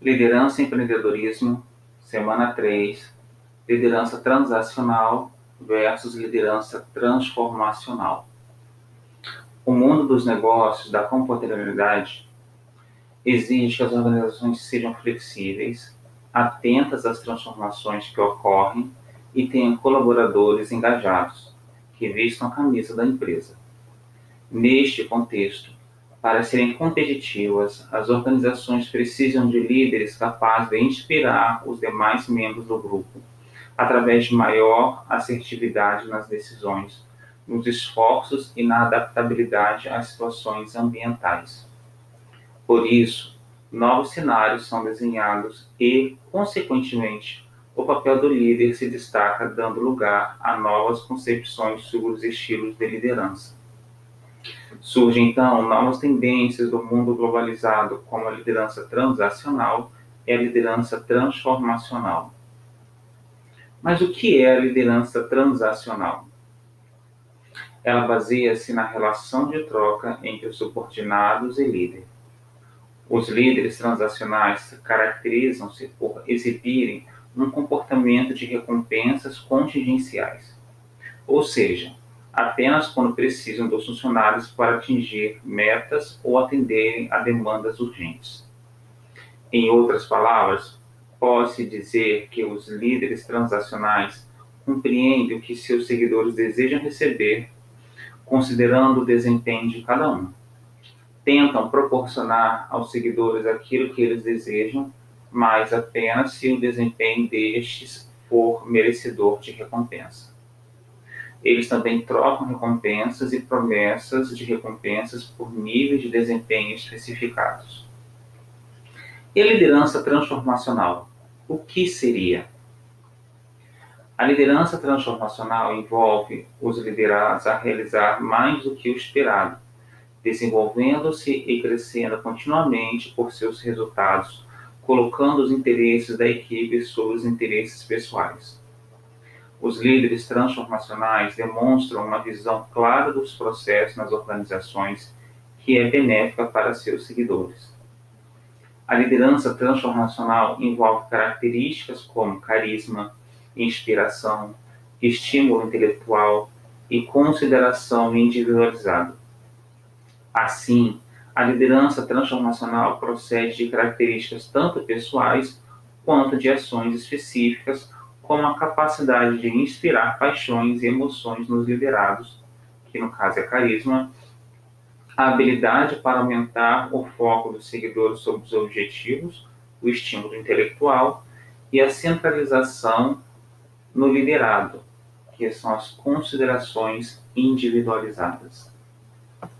Liderança e empreendedorismo, semana 3, liderança transacional versus liderança transformacional. O mundo dos negócios, da comportabilidade, exige que as organizações sejam flexíveis, atentas às transformações que ocorrem e tenham colaboradores engajados, que vistam a camisa da empresa. Neste contexto, para serem competitivas, as organizações precisam de líderes capazes de inspirar os demais membros do grupo, através de maior assertividade nas decisões, nos esforços e na adaptabilidade às situações ambientais. Por isso, novos cenários são desenhados e, consequentemente, o papel do líder se destaca, dando lugar a novas concepções sobre os estilos de liderança. Surgem então novas tendências do mundo globalizado, como a liderança transacional e a liderança transformacional. Mas o que é a liderança transacional? Ela baseia-se na relação de troca entre os subordinados e líder. Os líderes transacionais caracterizam-se por exibirem um comportamento de recompensas contingenciais, ou seja, apenas quando precisam dos funcionários para atingir metas ou atenderem a demandas urgentes. Em outras palavras, pode-se dizer que os líderes transacionais compreendem o que seus seguidores desejam receber, considerando o desempenho de cada um. Tentam proporcionar aos seguidores aquilo que eles desejam, mas apenas se o desempenho destes for merecedor de recompensa. Eles também trocam recompensas e promessas de recompensas por níveis de desempenho especificados. E a liderança transformacional? O que seria? A liderança transformacional envolve os liderados a realizar mais do que o esperado, desenvolvendo-se e crescendo continuamente por seus resultados, colocando os interesses da equipe sobre os interesses pessoais. Os líderes transformacionais demonstram uma visão clara dos processos nas organizações que é benéfica para seus seguidores. A liderança transformacional envolve características como carisma, inspiração, estímulo intelectual e consideração individualizada. Assim, a liderança transformacional procede de características tanto pessoais quanto de ações específicas como a capacidade de inspirar paixões e emoções nos liderados, que no caso é carisma, a habilidade para aumentar o foco dos seguidores sobre os objetivos, o estímulo intelectual e a centralização no liderado, que são as considerações individualizadas.